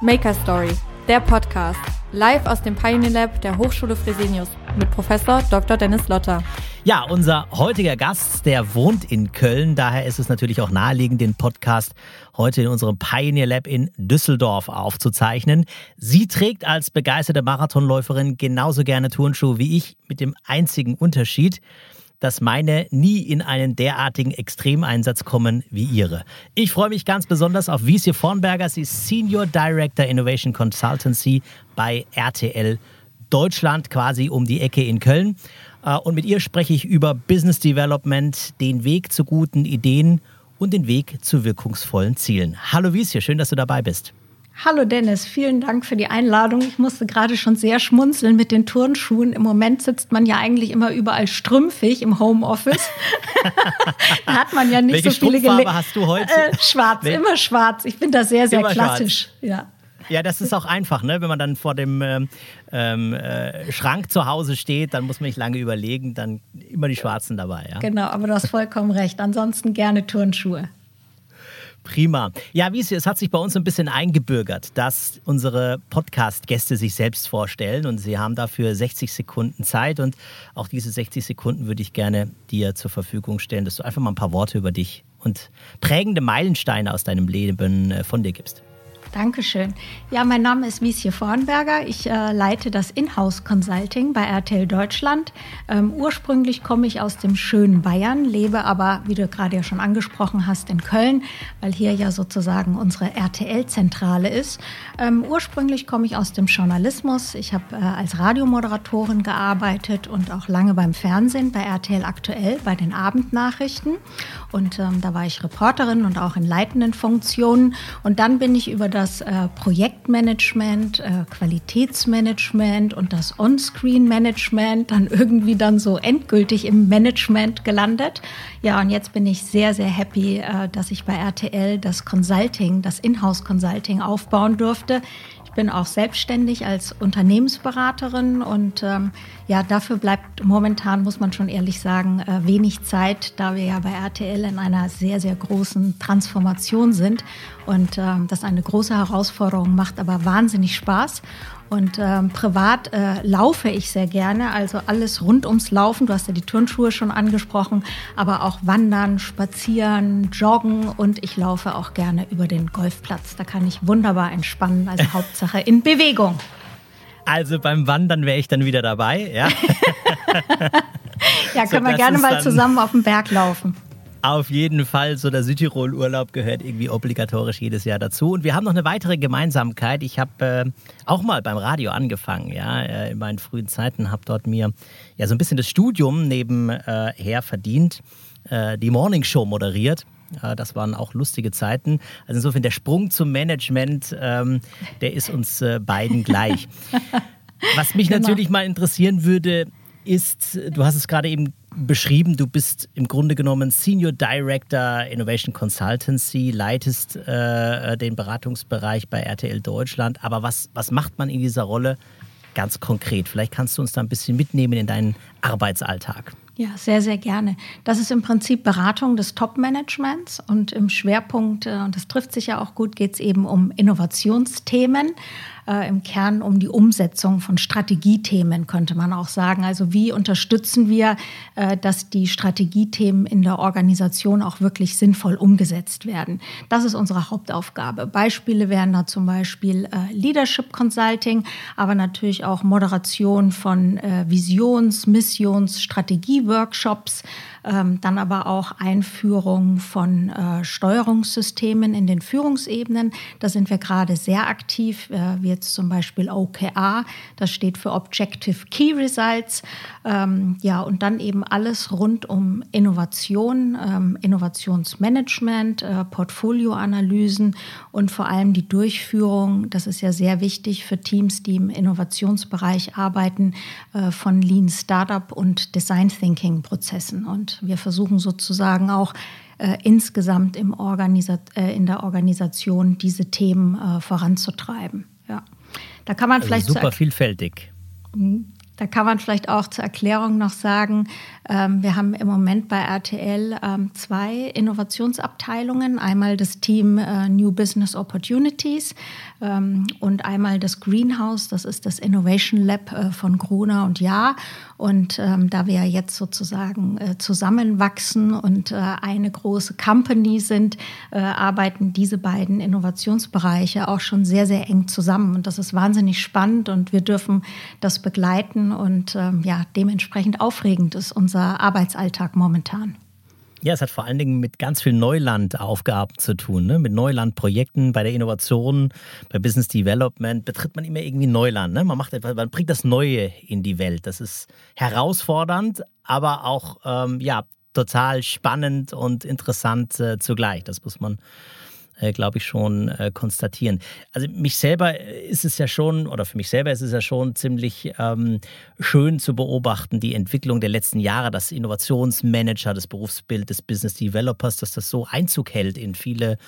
Maker Story, der Podcast, live aus dem Pioneer Lab der Hochschule Fresenius mit Professor Dr. Dennis Lotter. Ja, unser heutiger Gast, der wohnt in Köln, daher ist es natürlich auch naheliegend, den Podcast heute in unserem Pioneer Lab in Düsseldorf aufzuzeichnen. Sie trägt als begeisterte Marathonläuferin genauso gerne Turnschuhe wie ich, mit dem einzigen Unterschied, dass meine nie in einen derartigen Extremeinsatz kommen wie ihre. Ich freue mich ganz besonders auf Wiesje Vornberger. Sie ist Senior Director Innovation Consultancy bei RTL Deutschland, quasi um die Ecke in Köln. Äh, und mit ihr spreche ich über Business Development, den Weg zu guten Ideen und den Weg zu wirkungsvollen Zielen. Hallo Wiesje, schön, dass du dabei bist. Hallo Dennis, vielen Dank für die Einladung. Ich musste gerade schon sehr schmunzeln mit den Turnschuhen. Im Moment sitzt man ja eigentlich immer überall strümpfig im Homeoffice. da hat man ja nicht Welche so viele Strumpffarbe hast du heute? Äh, schwarz, Wel immer schwarz. Ich bin da sehr, sehr immer klassisch. Schwarz. Ja. Ja, das ist auch einfach, ne? wenn man dann vor dem ähm, äh, Schrank zu Hause steht, dann muss man nicht lange überlegen, dann immer die Schwarzen dabei. Ja? Genau, aber du hast vollkommen recht. Ansonsten gerne Turnschuhe. Prima. Ja, wie es hat sich bei uns ein bisschen eingebürgert, dass unsere Podcast-Gäste sich selbst vorstellen und sie haben dafür 60 Sekunden Zeit und auch diese 60 Sekunden würde ich gerne dir zur Verfügung stellen, dass du einfach mal ein paar Worte über dich und prägende Meilensteine aus deinem Leben äh, von dir gibst. Dankeschön. Ja, mein Name ist Wiesje Vornberger. Ich äh, leite das Inhouse Consulting bei RTL Deutschland. Ähm, ursprünglich komme ich aus dem schönen Bayern, lebe aber, wie du gerade ja schon angesprochen hast, in Köln, weil hier ja sozusagen unsere RTL-Zentrale ist. Ähm, ursprünglich komme ich aus dem Journalismus. Ich habe äh, als Radiomoderatorin gearbeitet und auch lange beim Fernsehen, bei RTL aktuell, bei den Abendnachrichten. Und ähm, da war ich Reporterin und auch in leitenden Funktionen. Und dann bin ich über das das äh, Projektmanagement, äh, Qualitätsmanagement und das On-Screen-Management dann irgendwie dann so endgültig im Management gelandet. Ja, und jetzt bin ich sehr, sehr happy, äh, dass ich bei RTL das Consulting, das Inhouse-Consulting aufbauen durfte bin auch selbstständig als Unternehmensberaterin und ähm, ja, dafür bleibt momentan, muss man schon ehrlich sagen, äh, wenig Zeit, da wir ja bei RTL in einer sehr, sehr großen Transformation sind und ähm, das eine große Herausforderung macht, aber wahnsinnig Spaß. Und ähm, privat äh, laufe ich sehr gerne, also alles rund ums Laufen. Du hast ja die Turnschuhe schon angesprochen, aber auch Wandern, Spazieren, Joggen und ich laufe auch gerne über den Golfplatz. Da kann ich wunderbar entspannen, also Hauptsache in Bewegung. Also beim Wandern wäre ich dann wieder dabei, ja? ja, können so, wir gerne mal zusammen auf den Berg laufen. Auf jeden Fall, so der Südtirol-Urlaub gehört irgendwie obligatorisch jedes Jahr dazu. Und wir haben noch eine weitere Gemeinsamkeit. Ich habe äh, auch mal beim Radio angefangen, ja, äh, in meinen frühen Zeiten, habe dort mir ja so ein bisschen das Studium nebenher äh, verdient, äh, die Morning Show moderiert. Das waren auch lustige Zeiten. Also insofern der Sprung zum Management, ähm, der ist uns äh, beiden gleich. Was mich genau. natürlich mal interessieren würde, ist, du hast es gerade eben beschrieben, du bist im Grunde genommen Senior Director Innovation Consultancy, leitest äh, den Beratungsbereich bei RTL Deutschland. Aber was, was macht man in dieser Rolle ganz konkret? Vielleicht kannst du uns da ein bisschen mitnehmen in deinen Arbeitsalltag. Ja, sehr, sehr gerne. Das ist im Prinzip Beratung des Top-Managements und im Schwerpunkt, äh, und das trifft sich ja auch gut, geht es eben um Innovationsthemen äh, im Kern um die Umsetzung von Strategiethemen, könnte man auch sagen. Also wie unterstützen wir, äh, dass die Strategiethemen in der Organisation auch wirklich sinnvoll umgesetzt werden. Das ist unsere Hauptaufgabe. Beispiele wären da zum Beispiel äh, Leadership Consulting, aber natürlich auch Moderation von äh, Visions-, Missions-, Strategie-Workshops, ähm, dann aber auch Einführung von äh, Steuerungssystemen in den Führungsebenen. Da sind wir gerade sehr aktiv, äh, wie jetzt zum Beispiel OKR, das steht für Objective Key Results. Ähm, ja, und dann eben alles rund um Innovation, ähm, Innovationsmanagement, äh, Portfolioanalysen und vor allem die Durchführung, das ist ja sehr wichtig für Teams, die im Innovationsbereich arbeiten, äh, von Lean Startup und Design Thinking Prozessen. Und wir versuchen sozusagen auch äh, insgesamt im Organisa äh, in der Organisation diese Themen äh, voranzutreiben. Ja. Da kann man also vielleicht super vielfältig. Mhm. Da kann man vielleicht auch zur Erklärung noch sagen, ähm, wir haben im Moment bei RTL ähm, zwei Innovationsabteilungen. Einmal das Team äh, New Business Opportunities ähm, und einmal das Greenhouse, das ist das Innovation Lab äh, von Gruner und Ja. Und ähm, da wir jetzt sozusagen äh, zusammenwachsen und äh, eine große Company sind, äh, arbeiten diese beiden Innovationsbereiche auch schon sehr, sehr eng zusammen. Und das ist wahnsinnig spannend und wir dürfen das begleiten und ähm, ja, dementsprechend aufregend ist unser Arbeitsalltag momentan. Ja, es hat vor allen Dingen mit ganz viel Neulandaufgaben zu tun, ne? mit Neulandprojekten. Bei der Innovation, bei Business Development betritt man immer irgendwie Neuland. Ne? Man macht etwas, man bringt das Neue in die Welt. Das ist herausfordernd, aber auch ähm, ja total spannend und interessant äh, zugleich. Das muss man äh, glaube ich, schon äh, konstatieren. Also mich selber ist es ja schon, oder für mich selber ist es ja schon ziemlich ähm, schön zu beobachten, die Entwicklung der letzten Jahre, das Innovationsmanager, das Berufsbild des Business Developers, dass das so Einzug hält in viele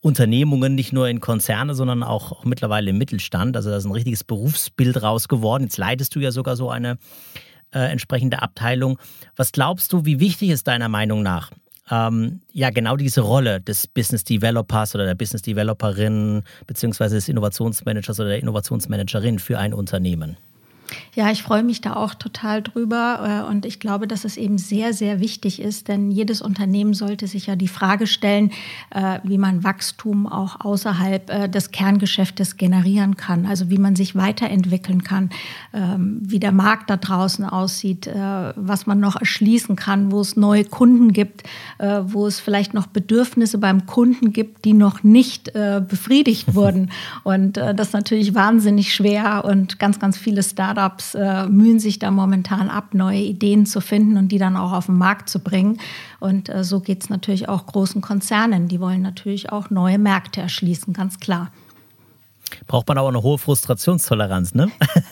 Unternehmungen, nicht nur in Konzerne, sondern auch, auch mittlerweile im Mittelstand. Also da ist ein richtiges Berufsbild raus geworden. Jetzt leitest du ja sogar so eine äh, entsprechende Abteilung. Was glaubst du, wie wichtig ist deiner Meinung nach ähm, ja genau diese Rolle des Business Developers oder der Business Developerin beziehungsweise des Innovationsmanagers oder der Innovationsmanagerin für ein Unternehmen? Ja, ich freue mich da auch total drüber äh, und ich glaube, dass es eben sehr, sehr wichtig ist, denn jedes Unternehmen sollte sich ja die Frage stellen, äh, wie man Wachstum auch außerhalb äh, des Kerngeschäftes generieren kann, also wie man sich weiterentwickeln kann, ähm, wie der Markt da draußen aussieht, was man noch erschließen kann, wo es neue Kunden gibt, wo es vielleicht noch Bedürfnisse beim Kunden gibt, die noch nicht befriedigt wurden. Und das ist natürlich wahnsinnig schwer und ganz, ganz viele Startups Startups äh, mühen sich da momentan ab, neue Ideen zu finden und die dann auch auf den Markt zu bringen. Und äh, so geht es natürlich auch großen Konzernen. Die wollen natürlich auch neue Märkte erschließen, ganz klar. Braucht man aber eine hohe Frustrationstoleranz, ne?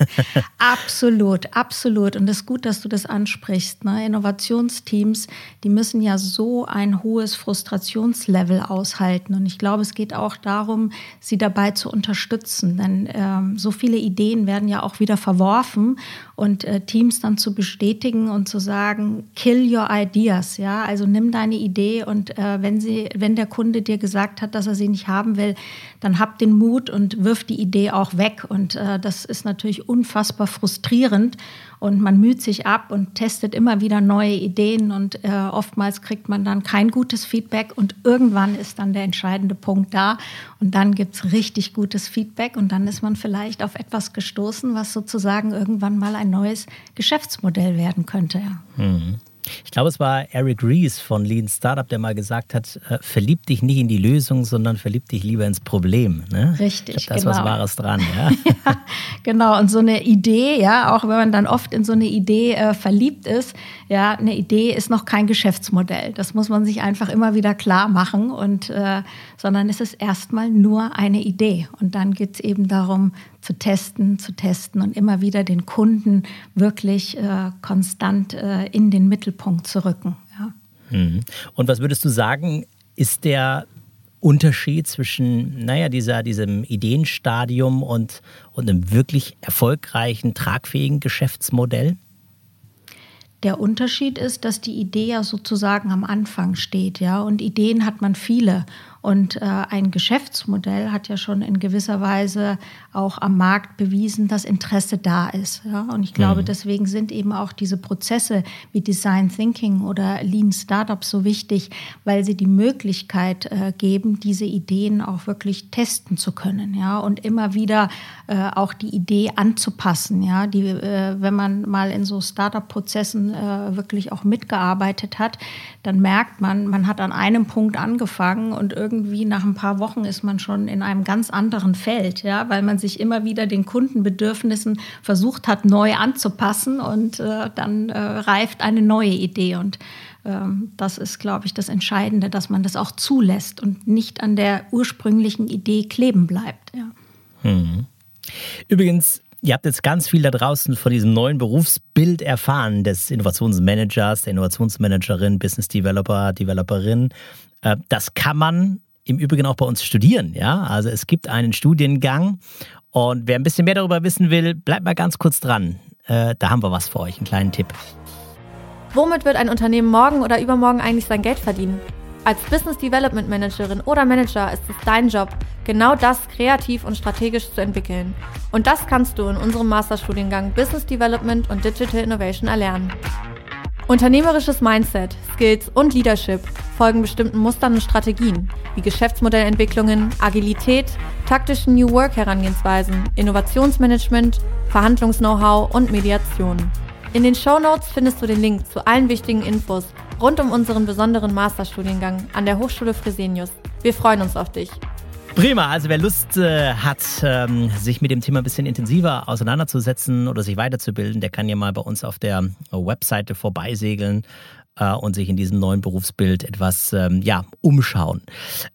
absolut, absolut. Und es ist gut, dass du das ansprichst. Ne? Innovationsteams, die müssen ja so ein hohes Frustrationslevel aushalten. Und ich glaube, es geht auch darum, sie dabei zu unterstützen. Denn ähm, so viele Ideen werden ja auch wieder verworfen und äh, Teams dann zu bestätigen und zu sagen, kill your ideas. Ja, also nimm deine Idee und äh, wenn sie, wenn der Kunde dir gesagt hat, dass er sie nicht haben will, dann hab den Mut und wirf die Idee auch weg. Und äh, das ist natürlich unfassbar frustrierend. Und man müht sich ab und testet immer wieder neue Ideen. Und äh, oftmals kriegt man dann kein gutes Feedback. Und irgendwann ist dann der entscheidende Punkt da. Und dann gibt es richtig gutes Feedback. Und dann ist man vielleicht auf etwas gestoßen, was sozusagen irgendwann mal ein neues Geschäftsmodell werden könnte. Mhm. Ich glaube, es war Eric Rees von Lean Startup, der mal gesagt hat, äh, verlieb dich nicht in die Lösung, sondern verlieb dich lieber ins Problem. Ne? Richtig, ich glaub, da genau. ist was Wahres dran. Ja? ja? genau, und so eine Idee, ja, auch wenn man dann oft in so eine Idee äh, verliebt ist, ja, eine Idee ist noch kein Geschäftsmodell. Das muss man sich einfach immer wieder klar machen, und, äh, sondern es ist erstmal nur eine Idee. Und dann geht es eben darum, zu testen, zu testen und immer wieder den Kunden wirklich äh, konstant äh, in den Mittelpunkt zu rücken. Ja. Mhm. Und was würdest du sagen, ist der Unterschied zwischen, naja, dieser, diesem Ideenstadium und, und einem wirklich erfolgreichen, tragfähigen Geschäftsmodell? Der Unterschied ist, dass die Idee ja sozusagen am Anfang steht, ja, und Ideen hat man viele. Und äh, ein Geschäftsmodell hat ja schon in gewisser Weise auch am Markt bewiesen, dass Interesse da ist. Ja? Und ich glaube, mhm. deswegen sind eben auch diese Prozesse wie Design Thinking oder Lean Startups so wichtig, weil sie die Möglichkeit äh, geben, diese Ideen auch wirklich testen zu können. Ja? Und immer wieder äh, auch die Idee anzupassen. Ja? Die, äh, wenn man mal in so Startup-Prozessen äh, wirklich auch mitgearbeitet hat, dann merkt man, man hat an einem Punkt angefangen und irgendwie irgendwie nach ein paar Wochen ist man schon in einem ganz anderen Feld, ja, weil man sich immer wieder den Kundenbedürfnissen versucht hat, neu anzupassen und äh, dann äh, reift eine neue Idee. Und ähm, das ist, glaube ich, das Entscheidende, dass man das auch zulässt und nicht an der ursprünglichen Idee kleben bleibt. Ja. Hm. Übrigens, Ihr habt jetzt ganz viel da draußen von diesem neuen Berufsbild erfahren, des Innovationsmanagers, der Innovationsmanagerin, Business Developer, Developerin. Äh, das kann man im Übrigen auch bei uns studieren. Ja? Also es gibt einen Studiengang und wer ein bisschen mehr darüber wissen will, bleibt mal ganz kurz dran. äh, da haben wir was für euch, einen kleinen Tipp. Womit wird ein Unternehmen morgen oder übermorgen eigentlich sein Geld verdienen? Als Business Development Managerin oder Manager ist es dein Job, genau das kreativ und strategisch zu entwickeln. Und das kannst du in unserem Masterstudiengang Business Development und Digital Innovation erlernen. Unternehmerisches Mindset, Skills und Leadership folgen bestimmten Mustern und Strategien, wie Geschäftsmodellentwicklungen, Agilität, taktischen New Work Herangehensweisen, Innovationsmanagement, Verhandlungs-Know-how und Mediation. In den Show Notes findest du den Link zu allen wichtigen Infos rund um unseren besonderen Masterstudiengang an der Hochschule Fresenius. Wir freuen uns auf dich. Prima, also wer Lust äh, hat, ähm, sich mit dem Thema ein bisschen intensiver auseinanderzusetzen oder sich weiterzubilden, der kann ja mal bei uns auf der Webseite vorbeisegeln äh, und sich in diesem neuen Berufsbild etwas ähm, ja, umschauen.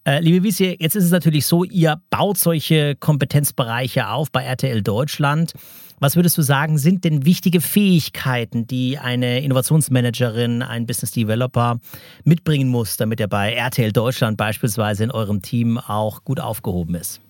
Äh, liebe Wiesje, jetzt ist es natürlich so, ihr baut solche Kompetenzbereiche auf bei RTL Deutschland. Was würdest du sagen, sind denn wichtige Fähigkeiten, die eine Innovationsmanagerin, ein Business Developer mitbringen muss, damit er bei RTL Deutschland beispielsweise in eurem Team auch gut aufgehoben ist?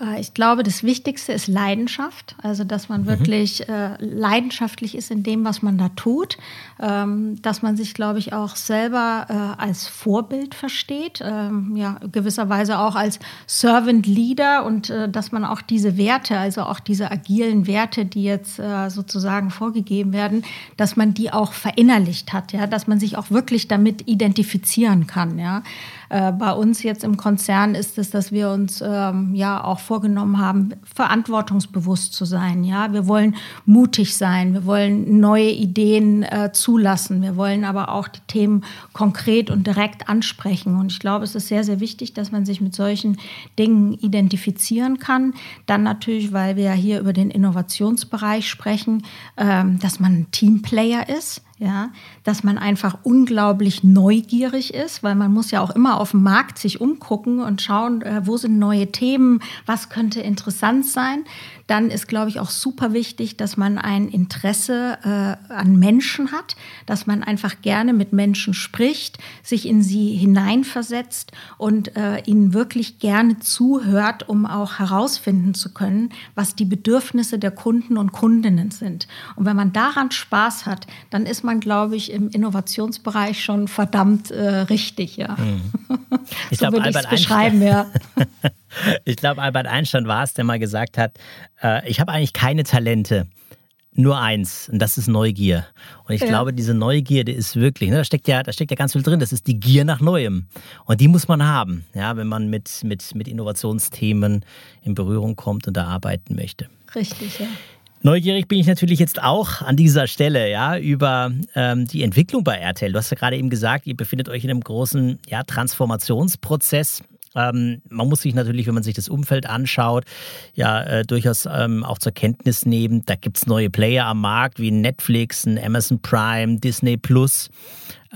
Äh, ich glaube, das Wichtigste ist Leidenschaft, also dass man mhm. wirklich äh, leidenschaftlich ist in dem, was man da tut, ähm, dass man sich, glaube ich, auch selber äh, als Vorbild versteht, ähm, ja, gewisserweise auch als Servant Leader und äh, dass man auch diese Werte, also auch diese agilen Werte, die jetzt äh, sozusagen vorgegeben werden, dass man die auch verinnerlicht hat, ja, dass man sich auch wirklich damit identifizieren kann, ja. Äh, bei uns jetzt im Konzern ist es, dass wir uns ähm, ja auch vorgenommen haben, verantwortungsbewusst zu sein. Ja, wir wollen mutig sein, wir wollen neue Ideen äh, zulassen, wir wollen aber auch die Themen konkret und direkt ansprechen. Und ich glaube, es ist sehr, sehr wichtig, dass man sich mit solchen Dingen identifizieren kann. Dann natürlich, weil wir ja hier über den Innovationsbereich sprechen, ähm, dass man ein Teamplayer ist ja, dass man einfach unglaublich neugierig ist, weil man muss ja auch immer auf dem Markt sich umgucken und schauen, äh, wo sind neue Themen, was könnte interessant sein. Dann ist, glaube ich, auch super wichtig, dass man ein Interesse äh, an Menschen hat, dass man einfach gerne mit Menschen spricht, sich in sie hineinversetzt und äh, ihnen wirklich gerne zuhört, um auch herausfinden zu können, was die Bedürfnisse der Kunden und Kundinnen sind. Und wenn man daran Spaß hat, dann ist man, glaube ich, im Innovationsbereich schon verdammt äh, richtig. Ja. Hm. Ich so glaube, Albert ja. Ich glaube, Albert Einstein war es, der mal gesagt hat, äh, ich habe eigentlich keine Talente. Nur eins, und das ist Neugier. Und ich ja. glaube, diese Neugierde ist wirklich, ne, da, steckt ja, da steckt ja ganz viel drin, das ist die Gier nach Neuem. Und die muss man haben, ja, wenn man mit, mit, mit Innovationsthemen in Berührung kommt und da arbeiten möchte. Richtig, ja. Neugierig bin ich natürlich jetzt auch an dieser Stelle, ja, über ähm, die Entwicklung bei RTL. Du hast ja gerade eben gesagt, ihr befindet euch in einem großen ja, Transformationsprozess. Ähm, man muss sich natürlich, wenn man sich das Umfeld anschaut, ja äh, durchaus ähm, auch zur Kenntnis nehmen. Da gibt es neue Player am Markt wie Netflix, ein Amazon Prime, Disney Plus.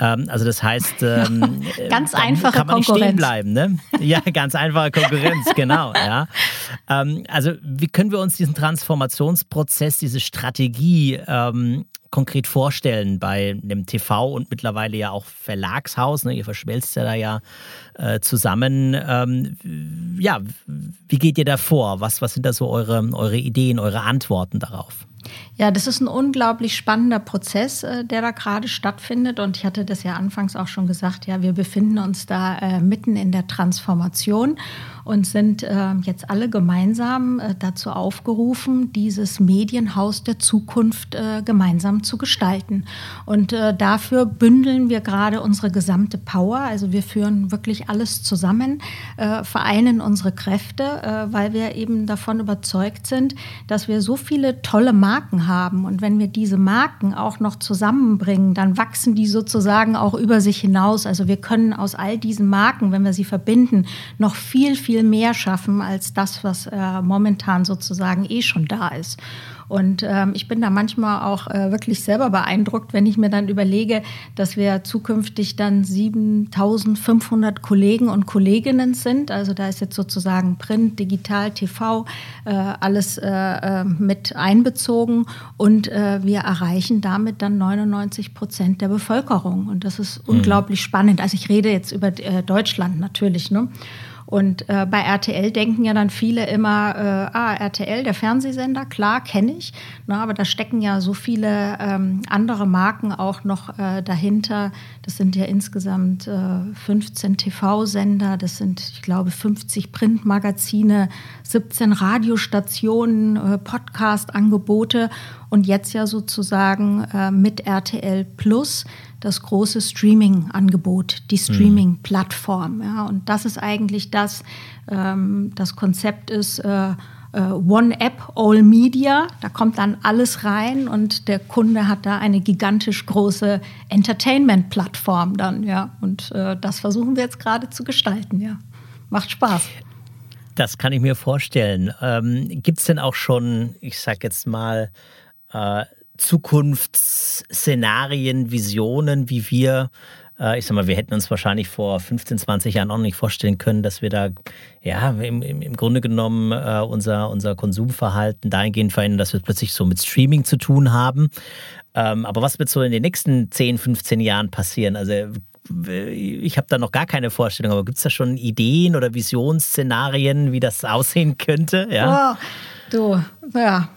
Ähm, also das heißt, ähm, ganz einfache kann man Konkurrenz. Nicht stehen bleiben, ne? Ja, ganz einfache Konkurrenz, genau. Ja. Ähm, also wie können wir uns diesen Transformationsprozess, diese Strategie ähm, konkret vorstellen bei einem TV und mittlerweile ja auch Verlagshaus? Ne? Ihr verschmelzt ja da ja äh, zusammen. Ähm, ja, wie geht ihr da vor? Was, was sind da so eure, eure Ideen, eure Antworten darauf? Ja, das ist ein unglaublich spannender Prozess, äh, der da gerade stattfindet. Und ich hatte das ja anfangs auch schon gesagt, ja, wir befinden uns da äh, mitten in der Transformation und sind äh, jetzt alle gemeinsam äh, dazu aufgerufen, dieses Medienhaus der Zukunft äh, gemeinsam zu gestalten. Und äh, dafür bündeln wir gerade unsere gesamte Power. Also wir führen wirklich alles zusammen, vereinen unsere Kräfte, weil wir eben davon überzeugt sind, dass wir so viele tolle Marken haben. Und wenn wir diese Marken auch noch zusammenbringen, dann wachsen die sozusagen auch über sich hinaus. Also wir können aus all diesen Marken, wenn wir sie verbinden, noch viel, viel mehr schaffen als das, was äh, momentan sozusagen eh schon da ist. Und ähm, ich bin da manchmal auch äh, wirklich selber beeindruckt, wenn ich mir dann überlege, dass wir zukünftig dann 7500 Kollegen und Kolleginnen sind. Also da ist jetzt sozusagen Print, Digital, TV, äh, alles äh, äh, mit einbezogen. Und äh, wir erreichen damit dann 99 Prozent der Bevölkerung. Und das ist mhm. unglaublich spannend. Also ich rede jetzt über äh, Deutschland natürlich. Ne? Und äh, bei RTL denken ja dann viele immer, äh, ah, RTL, der Fernsehsender, klar, kenne ich. Na, aber da stecken ja so viele ähm, andere Marken auch noch äh, dahinter. Das sind ja insgesamt 15 äh, TV-Sender, das sind, ich glaube, 50 Printmagazine, 17 Radiostationen, äh, Podcast-Angebote und jetzt ja sozusagen äh, mit RTL Plus das große Streaming-Angebot, die mhm. Streaming-Plattform. Ja, und das ist eigentlich das, ähm, das Konzept ist äh, äh, One App, All Media. Da kommt dann alles rein und der Kunde hat da eine gigantisch große Entertainment-Plattform dann. Ja, und äh, das versuchen wir jetzt gerade zu gestalten. Ja, macht Spaß. Das kann ich mir vorstellen. Ähm, Gibt es denn auch schon, ich sag jetzt mal, äh, Zukunftsszenarien, Visionen, wie wir, äh, ich sag mal, wir hätten uns wahrscheinlich vor 15, 20 Jahren auch nicht vorstellen können, dass wir da, ja, im, im Grunde genommen äh, unser, unser Konsumverhalten dahingehend verändern, dass wir plötzlich so mit Streaming zu tun haben. Ähm, aber was wird so in den nächsten 10, 15 Jahren passieren? Also ich habe da noch gar keine Vorstellung, aber gibt es da schon Ideen oder Visionsszenarien, wie das aussehen könnte? Ja. Oh, du, ja,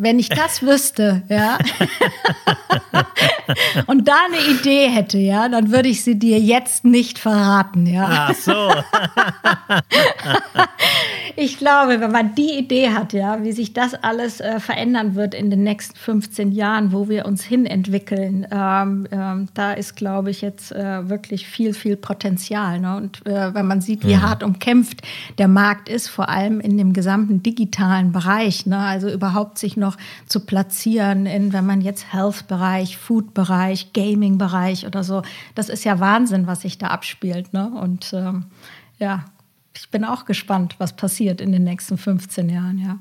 wenn ich das wüsste, ja, und da eine Idee hätte, ja, dann würde ich sie dir jetzt nicht verraten, ja. Ach so. ich glaube, wenn man die Idee hat, ja, wie sich das alles äh, verändern wird in den nächsten 15 Jahren, wo wir uns hin entwickeln, ähm, ähm, da ist, glaube ich, jetzt äh, wirklich viel, viel Potenzial. Ne? Und äh, wenn man sieht, wie mhm. hart umkämpft der Markt ist, vor allem in dem gesamten digitalen Bereich, ne? also überhaupt sich noch zu platzieren, in, wenn man jetzt Health-Bereich, Food-Bereich, Gaming-Bereich oder so, das ist ja Wahnsinn, was sich da abspielt. Ne? Und ähm, ja, ich bin auch gespannt, was passiert in den nächsten 15 Jahren, ja.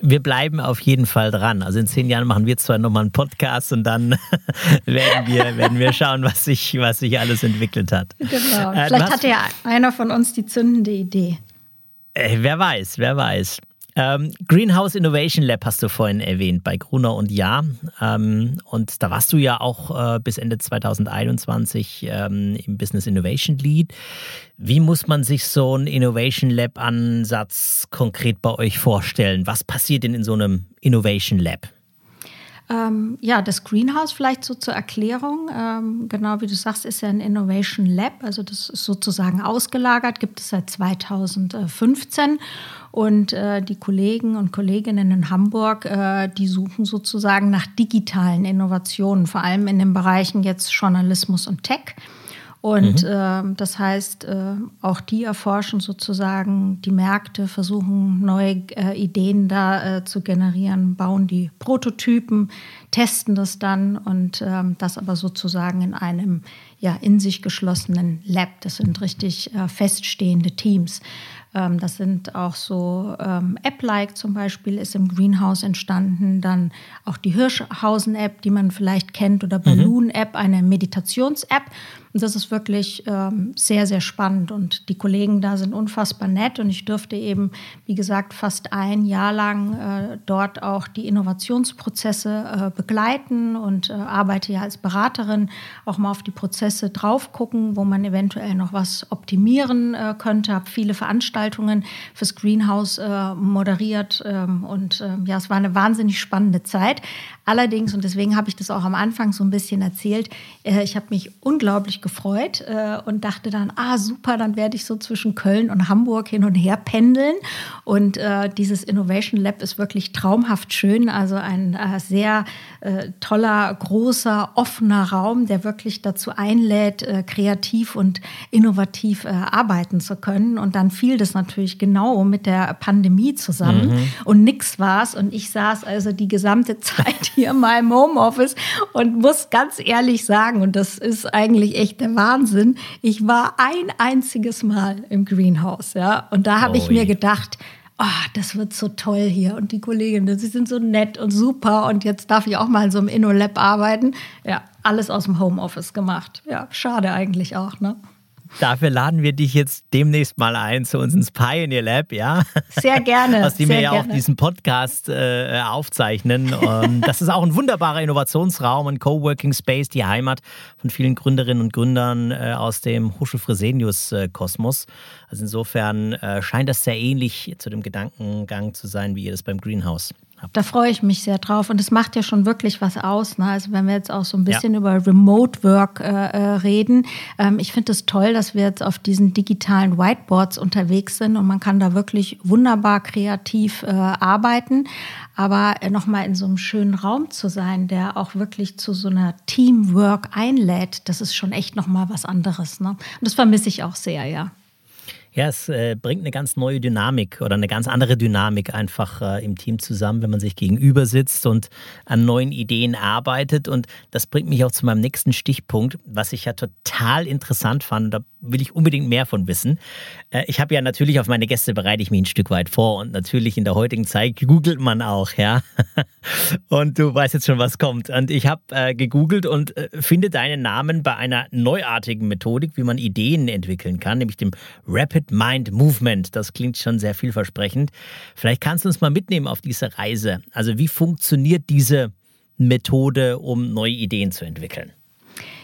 Wir bleiben auf jeden Fall dran. Also in zehn Jahren machen wir zwar nochmal einen Podcast und dann werden, wir, werden wir schauen, was sich, was sich alles entwickelt hat. Genau. Äh, Vielleicht hat ja einer von uns die zündende Idee. Äh, wer weiß, wer weiß. Ähm, Greenhouse Innovation Lab hast du vorhin erwähnt bei Gruner und Ja. Ähm, und da warst du ja auch äh, bis Ende 2021 ähm, im Business Innovation Lead. Wie muss man sich so einen Innovation Lab Ansatz konkret bei euch vorstellen? Was passiert denn in so einem Innovation Lab? Ähm, ja, das Greenhouse vielleicht so zur Erklärung. Ähm, genau wie du sagst, ist ja ein Innovation Lab. Also das ist sozusagen ausgelagert, gibt es seit 2015. Und äh, die Kollegen und Kolleginnen in Hamburg, äh, die suchen sozusagen nach digitalen Innovationen, vor allem in den Bereichen jetzt Journalismus und Tech. Und mhm. äh, das heißt, äh, auch die erforschen sozusagen die Märkte, versuchen neue äh, Ideen da äh, zu generieren, bauen die Prototypen, testen das dann und ähm, das aber sozusagen in einem ja in sich geschlossenen Lab. Das sind richtig äh, feststehende Teams. Ähm, das sind auch so ähm, App-like zum Beispiel ist im Greenhouse entstanden. Dann auch die Hirschhausen-App, die man vielleicht kennt, oder mhm. Balloon-App, eine Meditations-App. Das ist wirklich ähm, sehr, sehr spannend. Und die Kollegen da sind unfassbar nett. Und ich durfte eben, wie gesagt, fast ein Jahr lang äh, dort auch die Innovationsprozesse äh, begleiten und äh, arbeite ja als Beraterin auch mal auf die Prozesse drauf gucken, wo man eventuell noch was optimieren äh, könnte. Habe viele Veranstaltungen fürs Greenhouse äh, moderiert. Ähm, und ähm, ja, es war eine wahnsinnig spannende Zeit. Allerdings, und deswegen habe ich das auch am Anfang so ein bisschen erzählt, äh, ich habe mich unglaublich gefreut äh, und dachte dann, ah super, dann werde ich so zwischen Köln und Hamburg hin und her pendeln. Und äh, dieses Innovation Lab ist wirklich traumhaft schön, also ein äh, sehr äh, toller, großer, offener Raum, der wirklich dazu einlädt, äh, kreativ und innovativ arbeiten zu können. Und dann fiel das natürlich genau mit der Pandemie zusammen mhm. und nichts war es. Und ich saß also die gesamte Zeit hier in meinem Homeoffice und muss ganz ehrlich sagen, und das ist eigentlich echt der Wahnsinn, ich war ein einziges Mal im Greenhouse, ja, und da habe ich mir gedacht, oh, das wird so toll hier und die Kolleginnen, sie sind so nett und super und jetzt darf ich auch mal in so einem InnoLab arbeiten. Ja, alles aus dem Homeoffice gemacht. Ja, schade eigentlich auch, ne? Dafür laden wir dich jetzt demnächst mal ein zu uns ins Pioneer Lab, ja? Sehr gerne. Aus dem wir ja auch diesen Podcast äh, aufzeichnen. Ähm, das ist auch ein wunderbarer Innovationsraum, ein Coworking Space, die Heimat von vielen Gründerinnen und Gründern äh, aus dem Huschel-Fresenius-Kosmos. Also insofern äh, scheint das sehr ähnlich zu dem Gedankengang zu sein, wie ihr das beim Greenhouse. Da freue ich mich sehr drauf. Und es macht ja schon wirklich was aus. Ne? Also wenn wir jetzt auch so ein bisschen ja. über Remote Work äh, reden. Ähm, ich finde es das toll, dass wir jetzt auf diesen digitalen Whiteboards unterwegs sind und man kann da wirklich wunderbar kreativ äh, arbeiten. Aber äh, nochmal in so einem schönen Raum zu sein, der auch wirklich zu so einer Teamwork einlädt, das ist schon echt nochmal was anderes. Ne? Und das vermisse ich auch sehr, ja. Ja, es äh, bringt eine ganz neue Dynamik oder eine ganz andere Dynamik einfach äh, im Team zusammen, wenn man sich gegenüber sitzt und an neuen Ideen arbeitet. Und das bringt mich auch zu meinem nächsten Stichpunkt, was ich ja total interessant fand. Da will ich unbedingt mehr von wissen. Äh, ich habe ja natürlich auf meine Gäste bereite ich mich ein Stück weit vor und natürlich in der heutigen Zeit googelt man auch, ja. und du weißt jetzt schon, was kommt. Und ich habe äh, gegoogelt und äh, finde deinen Namen bei einer neuartigen Methodik, wie man Ideen entwickeln kann, nämlich dem Rapid Mind Movement. Das klingt schon sehr vielversprechend. Vielleicht kannst du uns mal mitnehmen auf diese Reise. Also wie funktioniert diese Methode, um neue Ideen zu entwickeln?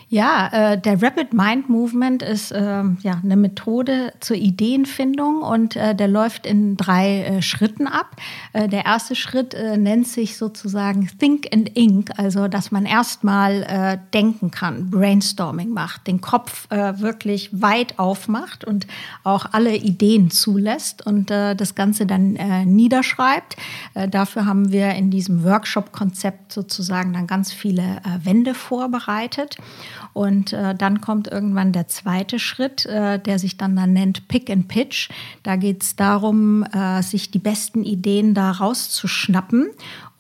Ja, äh, der Rapid Mind Movement ist äh, ja eine Methode zur Ideenfindung und äh, der läuft in drei äh, Schritten ab. Äh, der erste Schritt äh, nennt sich sozusagen Think and Ink, also dass man erstmal denken kann, Brainstorming macht, den Kopf wirklich weit aufmacht und auch alle Ideen zulässt und das Ganze dann niederschreibt. dafür haben wir in diesem Workshop-Konzept sozusagen dann ganz viele Wände vorbereitet. Und äh, dann kommt irgendwann der zweite Schritt, äh, der sich dann, dann nennt Pick and Pitch. Da geht es darum, äh, sich die besten Ideen da rauszuschnappen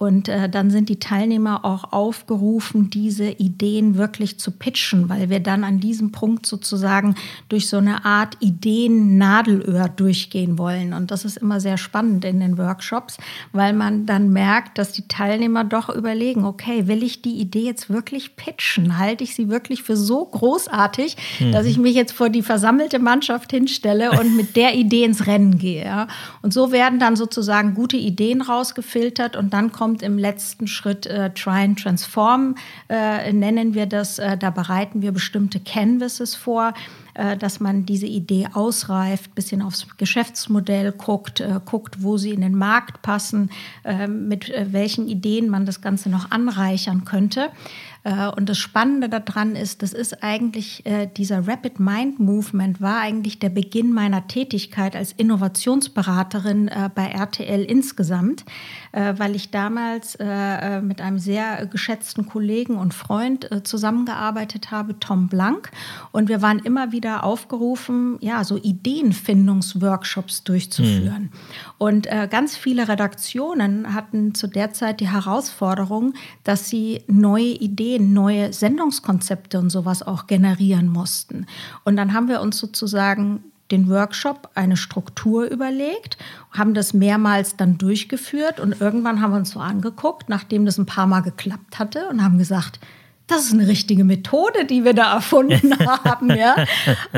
und äh, dann sind die Teilnehmer auch aufgerufen, diese Ideen wirklich zu pitchen, weil wir dann an diesem Punkt sozusagen durch so eine Art Ideen-Nadelöhr durchgehen wollen. Und das ist immer sehr spannend in den Workshops, weil man dann merkt, dass die Teilnehmer doch überlegen, okay, will ich die Idee jetzt wirklich pitchen? Halte ich sie wirklich für so großartig, mhm. dass ich mich jetzt vor die versammelte Mannschaft hinstelle und mit der Idee ins Rennen gehe? Ja? Und so werden dann sozusagen gute Ideen rausgefiltert und dann kommt kommt im letzten Schritt äh, Try and Transform, äh, nennen wir das. Äh, da bereiten wir bestimmte Canvases vor, äh, dass man diese Idee ausreift, bisschen aufs Geschäftsmodell guckt, äh, guckt, wo sie in den Markt passen, mit welchen Ideen man das Ganze noch anreichern könnte. Und das Spannende daran ist, das ist eigentlich dieser Rapid Mind Movement war eigentlich der Beginn meiner Tätigkeit als Innovationsberaterin bei RTL insgesamt, weil ich damals mit einem sehr geschätzten Kollegen und Freund zusammengearbeitet habe, Tom Blank. Und wir waren immer wieder aufgerufen, ja, so Ideenfindungsworkshops durchzuführen. Mhm. Und äh, ganz viele Redaktionen hatten zu der Zeit die Herausforderung, dass sie neue Ideen, neue Sendungskonzepte und sowas auch generieren mussten. Und dann haben wir uns sozusagen den Workshop eine Struktur überlegt, haben das mehrmals dann durchgeführt und irgendwann haben wir uns so angeguckt, nachdem das ein paar Mal geklappt hatte und haben gesagt, das ist eine richtige Methode, die wir da erfunden haben. Ja?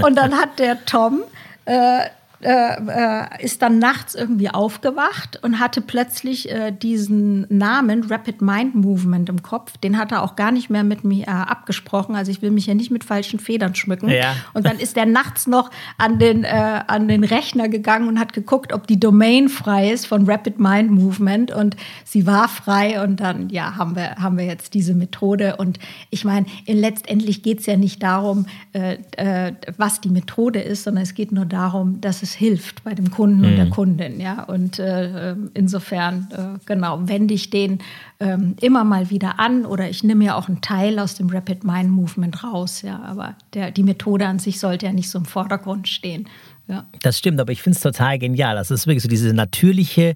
Und dann hat der Tom äh, äh, äh, ist dann nachts irgendwie aufgewacht und hatte plötzlich äh, diesen Namen Rapid Mind Movement im Kopf. Den hat er auch gar nicht mehr mit mir äh, abgesprochen. Also ich will mich ja nicht mit falschen Federn schmücken. Ja. Und dann ist er nachts noch an den, äh, an den Rechner gegangen und hat geguckt, ob die Domain frei ist von Rapid Mind Movement. Und sie war frei. Und dann ja, haben wir, haben wir jetzt diese Methode. Und ich meine, letztendlich geht es ja nicht darum, äh, was die Methode ist, sondern es geht nur darum, dass es es hilft bei dem Kunden mhm. und der mhm. Kundin. Ja? Und äh, insofern, äh, genau, wende ich den äh, immer mal wieder an oder ich nehme ja auch einen Teil aus dem Rapid Mind Movement raus. Ja? Aber der, die Methode an sich sollte ja nicht so im Vordergrund stehen. Ja. Das stimmt, aber ich finde es total genial. Das ist wirklich so diese natürliche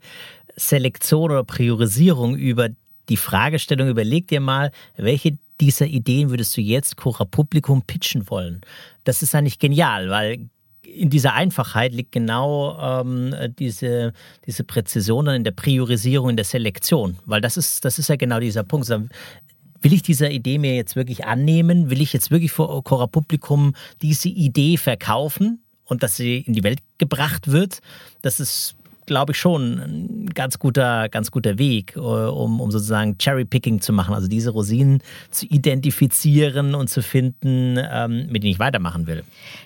Selektion oder Priorisierung über die Fragestellung. Überleg dir mal, welche dieser Ideen würdest du jetzt Cora Publikum pitchen wollen? Das ist eigentlich genial, weil in dieser Einfachheit liegt genau ähm, diese, diese Präzision in der Priorisierung, in der Selektion. Weil das ist, das ist ja genau dieser Punkt. will ich dieser Idee mir jetzt wirklich annehmen? Will ich jetzt wirklich vor Cora Publikum diese Idee verkaufen und dass sie in die Welt gebracht wird? Das ist glaube ich, schon ein ganz guter, ganz guter Weg, äh, um, um sozusagen Cherry-Picking zu machen, also diese Rosinen zu identifizieren und zu finden, ähm, mit denen ich weitermachen will.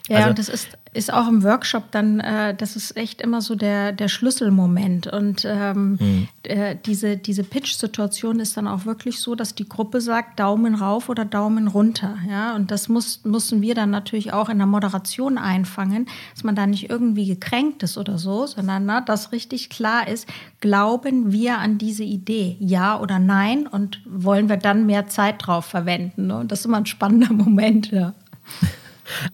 Ja, also, und das ist ist auch im Workshop dann, äh, das ist echt immer so der, der Schlüsselmoment. Und ähm, mhm. äh, diese, diese Pitch-Situation ist dann auch wirklich so, dass die Gruppe sagt, Daumen rauf oder Daumen runter. Ja? Und das muss, müssen wir dann natürlich auch in der Moderation einfangen, dass man da nicht irgendwie gekränkt ist oder so, sondern na, dass richtig klar ist, glauben wir an diese Idee, ja oder nein? Und wollen wir dann mehr Zeit drauf verwenden? Ne? Und das ist immer ein spannender Moment, ja.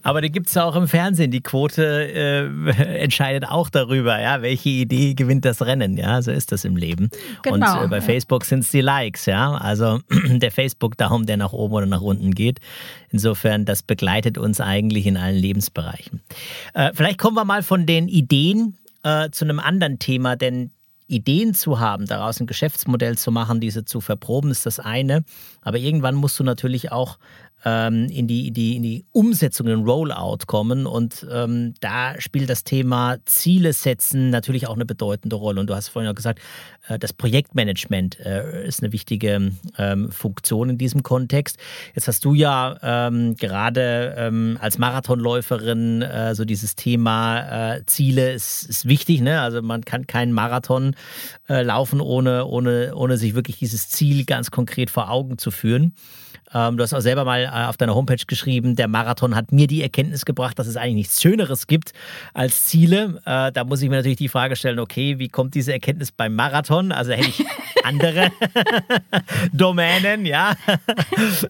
Aber die gibt es ja auch im Fernsehen. Die Quote äh, entscheidet auch darüber, ja, welche Idee gewinnt das Rennen. Ja, so ist das im Leben. Genau, Und äh, bei ja. Facebook sind es die Likes, ja. Also der Facebook-Daumen, der nach oben oder nach unten geht. Insofern, das begleitet uns eigentlich in allen Lebensbereichen. Äh, vielleicht kommen wir mal von den Ideen äh, zu einem anderen Thema, denn Ideen zu haben, daraus ein Geschäftsmodell zu machen, diese zu verproben, ist das eine. Aber irgendwann musst du natürlich auch ähm, in, die, die, in die Umsetzung, in den Rollout kommen. Und ähm, da spielt das Thema Ziele setzen natürlich auch eine bedeutende Rolle. Und du hast vorhin auch gesagt, äh, das Projektmanagement äh, ist eine wichtige ähm, Funktion in diesem Kontext. Jetzt hast du ja ähm, gerade ähm, als Marathonläuferin äh, so dieses Thema äh, Ziele ist, ist wichtig. Ne? Also man kann keinen Marathon äh, laufen, ohne, ohne, ohne sich wirklich dieses Ziel ganz konkret vor Augen zu führen. Ähm, du hast auch selber mal äh, auf deiner Homepage geschrieben, der Marathon hat mir die Erkenntnis gebracht, dass es eigentlich nichts Schöneres gibt als Ziele. Äh, da muss ich mir natürlich die Frage stellen, okay, wie kommt diese Erkenntnis beim Marathon? Also hätte ich andere Domänen, ja.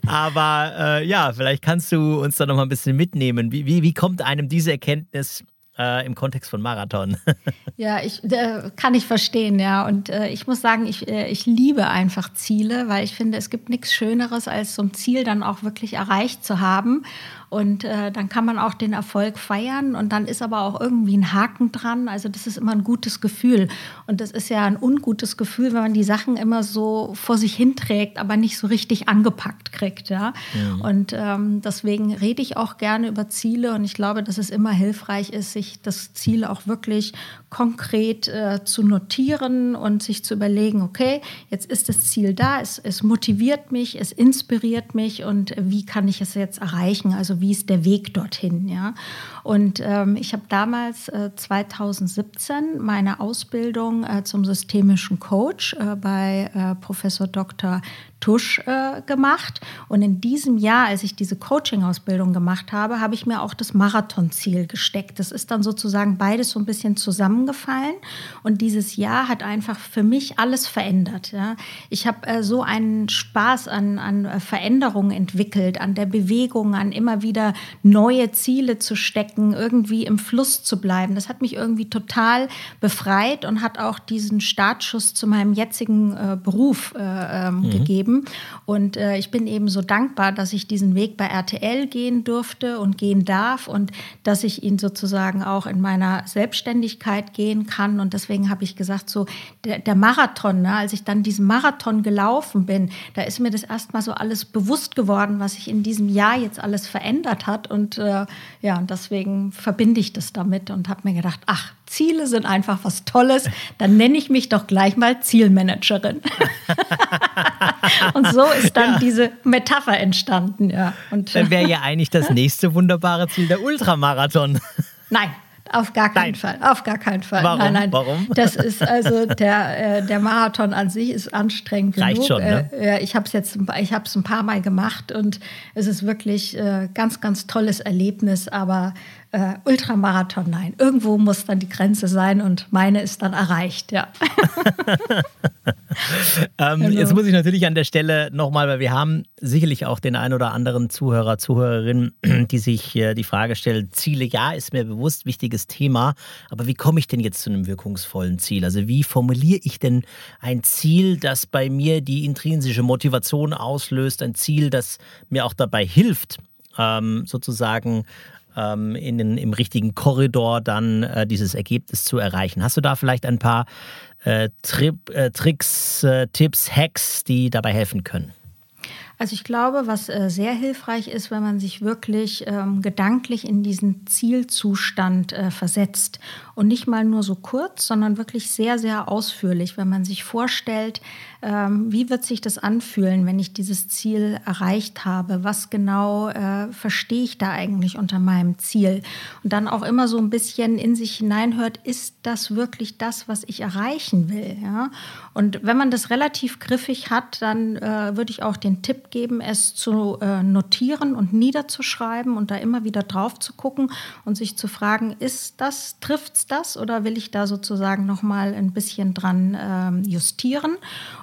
Aber äh, ja, vielleicht kannst du uns da noch mal ein bisschen mitnehmen. Wie, wie, wie kommt einem diese Erkenntnis äh, im Kontext von Marathon. ja, ich äh, kann ich verstehen, ja. Und äh, ich muss sagen, ich, äh, ich liebe einfach Ziele, weil ich finde, es gibt nichts Schöneres, als so ein Ziel dann auch wirklich erreicht zu haben. Und äh, dann kann man auch den Erfolg feiern und dann ist aber auch irgendwie ein Haken dran. Also das ist immer ein gutes Gefühl. Und das ist ja ein ungutes Gefühl, wenn man die Sachen immer so vor sich hinträgt, aber nicht so richtig angepackt kriegt. Ja? ja. Und ähm, deswegen rede ich auch gerne über Ziele und ich glaube, dass es immer hilfreich ist, sich das Ziel auch wirklich konkret äh, zu notieren und sich zu überlegen, okay, jetzt ist das Ziel da, es, es motiviert mich, es inspiriert mich und wie kann ich es jetzt erreichen? Also wie ist der Weg dorthin, ja. Und ähm, ich habe damals äh, 2017 meine Ausbildung äh, zum systemischen Coach äh, bei äh, Professor Dr. Tusch äh, gemacht. Und in diesem Jahr, als ich diese Coaching-Ausbildung gemacht habe, habe ich mir auch das Marathonziel gesteckt. Das ist dann sozusagen beides so ein bisschen zusammengefallen. Und dieses Jahr hat einfach für mich alles verändert. Ja. Ich habe äh, so einen Spaß an, an äh, Veränderungen entwickelt, an der Bewegung, an immer wieder neue Ziele zu stecken, irgendwie im Fluss zu bleiben. Das hat mich irgendwie total befreit und hat auch diesen Startschuss zu meinem jetzigen äh, Beruf äh, ähm, mhm. gegeben geben. Und äh, ich bin eben so dankbar, dass ich diesen Weg bei RTL gehen durfte und gehen darf und dass ich ihn sozusagen auch in meiner Selbstständigkeit gehen kann. Und deswegen habe ich gesagt, so der, der Marathon, ne, als ich dann diesen Marathon gelaufen bin, da ist mir das erstmal so alles bewusst geworden, was sich in diesem Jahr jetzt alles verändert hat. Und äh, ja, und deswegen verbinde ich das damit und habe mir gedacht, ach, Ziele sind einfach was Tolles, dann nenne ich mich doch gleich mal Zielmanagerin. und so ist dann ja. diese Metapher entstanden, ja. Und dann wäre ja eigentlich das nächste wunderbare Ziel der Ultramarathon. Nein, auf gar keinen nein. Fall. Auf gar keinen Fall. Warum? Nein, nein. Warum? Das ist also der, äh, der Marathon an sich ist anstrengend Reicht genug. Schon, ne? äh, ich habe es jetzt ich ein paar Mal gemacht und es ist wirklich äh, ganz ganz tolles Erlebnis. Aber äh, Ultramarathon, nein. Irgendwo muss dann die Grenze sein und meine ist dann erreicht, ja. ähm, genau. Jetzt muss ich natürlich an der Stelle nochmal, weil wir haben sicherlich auch den ein oder anderen Zuhörer, Zuhörerinnen, die sich äh, die Frage stellen, Ziele, ja, ist mir bewusst, wichtiges Thema, aber wie komme ich denn jetzt zu einem wirkungsvollen Ziel? Also wie formuliere ich denn ein Ziel, das bei mir die intrinsische Motivation auslöst, ein Ziel, das mir auch dabei hilft, ähm, sozusagen ähm, in den, im richtigen Korridor dann äh, dieses Ergebnis zu erreichen. Hast du da vielleicht ein paar äh, Trip, äh, Tricks, äh, Tipps, Hacks, die dabei helfen können? Also ich glaube, was äh, sehr hilfreich ist, wenn man sich wirklich ähm, gedanklich in diesen Zielzustand äh, versetzt und nicht mal nur so kurz, sondern wirklich sehr, sehr ausführlich, wenn man sich vorstellt, ähm, wie wird sich das anfühlen, wenn ich dieses Ziel erreicht habe, was genau äh, verstehe ich da eigentlich unter meinem Ziel und dann auch immer so ein bisschen in sich hineinhört, ist das wirklich das, was ich erreichen will? Ja? Und wenn man das relativ griffig hat, dann äh, würde ich auch den Tipp geben, es zu äh, notieren und niederzuschreiben und da immer wieder drauf zu gucken und sich zu fragen, ist das, trifft es das oder will ich da sozusagen nochmal ein bisschen dran äh, justieren?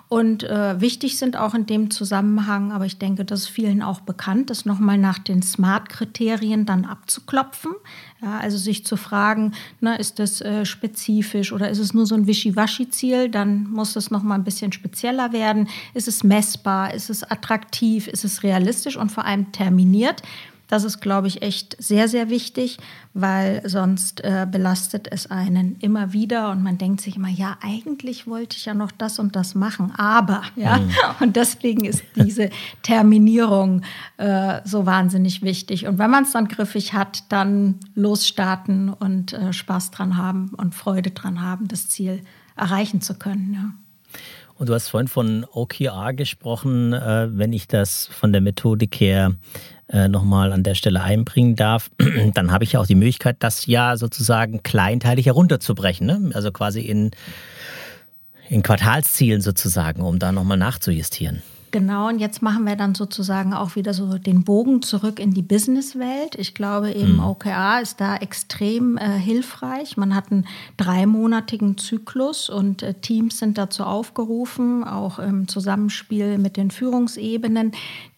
Und äh, wichtig sind auch in dem Zusammenhang, aber ich denke, das ist vielen auch bekannt, das nochmal nach den Smart-Kriterien dann abzuklopfen. Ja, also sich zu fragen, na, ist das äh, spezifisch oder ist es nur so ein Wischiwaschi-Ziel? Dann muss es nochmal ein bisschen spezieller werden. Ist es messbar? Ist es attraktiv? Ist es realistisch und vor allem terminiert? Das ist, glaube ich, echt sehr, sehr wichtig, weil sonst äh, belastet es einen immer wieder und man denkt sich immer, ja, eigentlich wollte ich ja noch das und das machen, aber, ja, mhm. und deswegen ist diese Terminierung äh, so wahnsinnig wichtig. Und wenn man es dann griffig hat, dann losstarten und äh, Spaß dran haben und Freude dran haben, das Ziel erreichen zu können, ja. Und du hast vorhin von OKR gesprochen, äh, wenn ich das von der Methodik her äh, nochmal an der Stelle einbringen darf, dann habe ich ja auch die Möglichkeit, das ja sozusagen kleinteilig herunterzubrechen. Ne? Also quasi in, in Quartalszielen sozusagen, um da nochmal nachzujustieren. Genau, und jetzt machen wir dann sozusagen auch wieder so den Bogen zurück in die Businesswelt. Ich glaube eben, mhm. OKR ist da extrem äh, hilfreich. Man hat einen dreimonatigen Zyklus und äh, Teams sind dazu aufgerufen, auch im Zusammenspiel mit den Führungsebenen,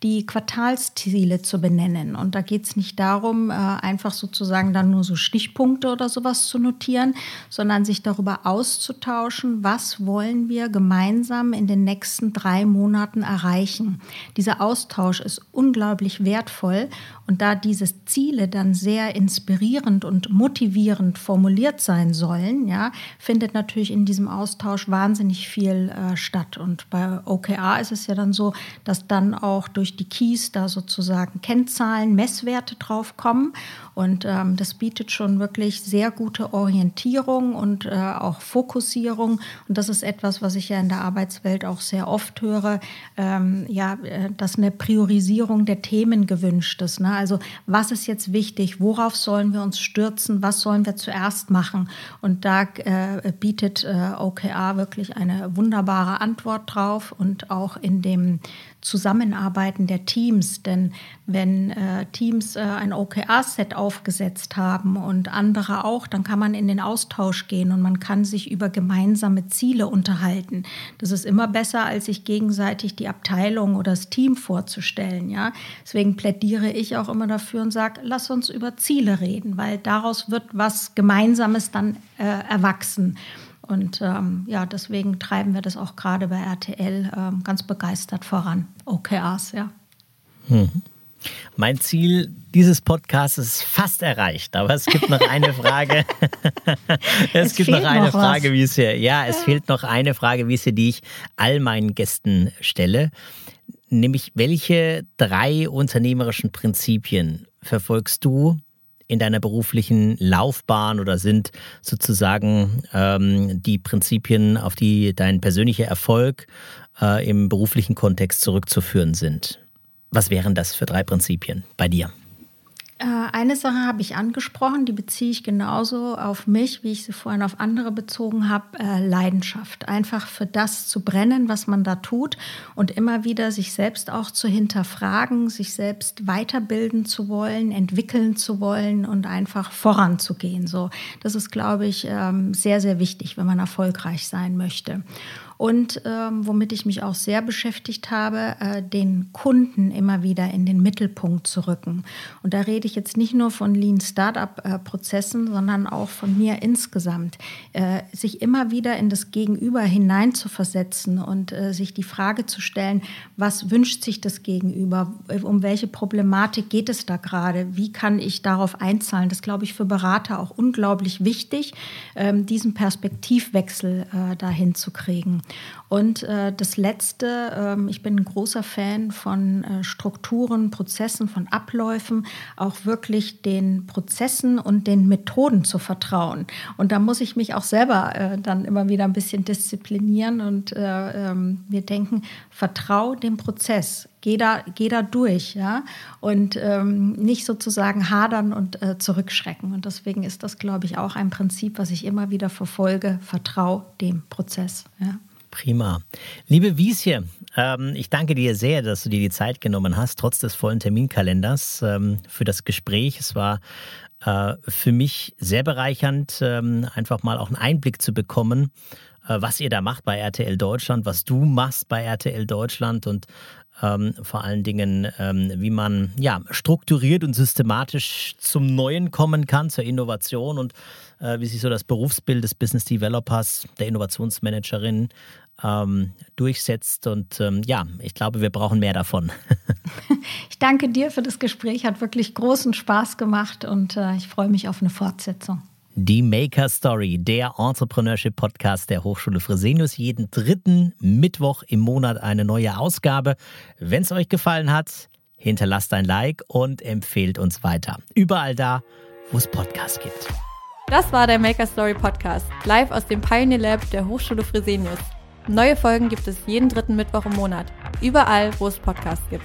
die Quartalsziele zu benennen. Und da geht es nicht darum, äh, einfach sozusagen dann nur so Stichpunkte oder sowas zu notieren, sondern sich darüber auszutauschen, was wollen wir gemeinsam in den nächsten drei Monaten erreichen erreichen. Dieser Austausch ist unglaublich wertvoll und da diese Ziele dann sehr inspirierend und motivierend formuliert sein sollen, ja, findet natürlich in diesem Austausch wahnsinnig viel äh, statt. Und bei OKR ist es ja dann so, dass dann auch durch die Keys da sozusagen Kennzahlen, Messwerte drauf kommen und ähm, das bietet schon wirklich sehr gute Orientierung und äh, auch Fokussierung. Und das ist etwas, was ich ja in der Arbeitswelt auch sehr oft höre, ähm, ja, äh, dass eine Priorisierung der Themen gewünscht ist. Ne? Also was ist jetzt wichtig? Worauf sollen wir uns stürzen? Was sollen wir zuerst machen? Und da äh, bietet äh, OKR wirklich eine wunderbare Antwort drauf und auch in dem Zusammenarbeiten der Teams. Denn wenn äh, Teams äh, ein OKR-Set aufgesetzt haben und andere auch, dann kann man in den Austausch gehen und man kann sich über gemeinsame Ziele unterhalten. Das ist immer besser, als sich gegenseitig die Abteilung oder das Team vorzustellen. Ja? Deswegen plädiere ich auch immer dafür und sage, lass uns über Ziele reden, weil daraus wird was Gemeinsames dann äh, erwachsen. Und ähm, ja, deswegen treiben wir das auch gerade bei RTL ähm, ganz begeistert voran. OKRs, ja. Mhm. Mein Ziel dieses Podcasts ist fast erreicht, aber es gibt noch eine Frage. es, es, gibt noch eine noch Frage, wie es hier. Ja, es ja. fehlt noch eine Frage, wie es hier, die ich all meinen Gästen stelle. Nämlich, welche drei unternehmerischen Prinzipien verfolgst du in deiner beruflichen Laufbahn oder sind sozusagen ähm, die Prinzipien, auf die dein persönlicher Erfolg äh, im beruflichen Kontext zurückzuführen sind? Was wären das für drei Prinzipien bei dir? Äh, eine Sache habe ich angesprochen, die beziehe ich genauso auf mich, wie ich sie vorhin auf andere bezogen habe, äh, Leidenschaft. Einfach für das zu brennen, was man da tut und immer wieder sich selbst auch zu hinterfragen, sich selbst weiterbilden zu wollen, entwickeln zu wollen und einfach voranzugehen. So, das ist, glaube ich, ähm, sehr, sehr wichtig, wenn man erfolgreich sein möchte und ähm, womit ich mich auch sehr beschäftigt habe, äh, den Kunden immer wieder in den Mittelpunkt zu rücken. Und da rede ich jetzt nicht nur von Lean Startup-Prozessen, sondern auch von mir insgesamt. Äh, sich immer wieder in das Gegenüber hineinzuversetzen und äh, sich die Frage zu stellen, was wünscht sich das Gegenüber? Um welche Problematik geht es da gerade? Wie kann ich darauf einzahlen? Das glaube ich für Berater auch unglaublich wichtig, ähm, diesen Perspektivwechsel äh, dahin zu kriegen. Und äh, das Letzte, ähm, ich bin ein großer Fan von äh, Strukturen, Prozessen, von Abläufen, auch wirklich den Prozessen und den Methoden zu vertrauen. Und da muss ich mich auch selber äh, dann immer wieder ein bisschen disziplinieren und äh, ähm, wir denken, vertrau dem Prozess. Geh da, geh da durch, ja, und ähm, nicht sozusagen hadern und äh, zurückschrecken. Und deswegen ist das, glaube ich, auch ein Prinzip, was ich immer wieder verfolge. Vertrau dem Prozess. Ja. Prima. Liebe Wiesje, ähm, ich danke dir sehr, dass du dir die Zeit genommen hast, trotz des vollen Terminkalenders, ähm, für das Gespräch. Es war äh, für mich sehr bereichernd, ähm, einfach mal auch einen Einblick zu bekommen, äh, was ihr da macht bei RTL Deutschland, was du machst bei RTL Deutschland und ähm, vor allen Dingen, ähm, wie man ja strukturiert und systematisch zum Neuen kommen kann, zur Innovation und äh, wie sich so das Berufsbild des Business Developers, der Innovationsmanagerin ähm, durchsetzt. Und ähm, ja, ich glaube, wir brauchen mehr davon. ich danke dir für das Gespräch, hat wirklich großen Spaß gemacht und äh, ich freue mich auf eine Fortsetzung. Die Maker Story, der Entrepreneurship Podcast der Hochschule Fresenius. Jeden dritten Mittwoch im Monat eine neue Ausgabe. Wenn es euch gefallen hat, hinterlasst ein Like und empfehlt uns weiter. Überall da, wo es Podcasts gibt. Das war der Maker Story Podcast, live aus dem Pioneer Lab der Hochschule Fresenius. Neue Folgen gibt es jeden dritten Mittwoch im Monat, überall, wo es Podcasts gibt.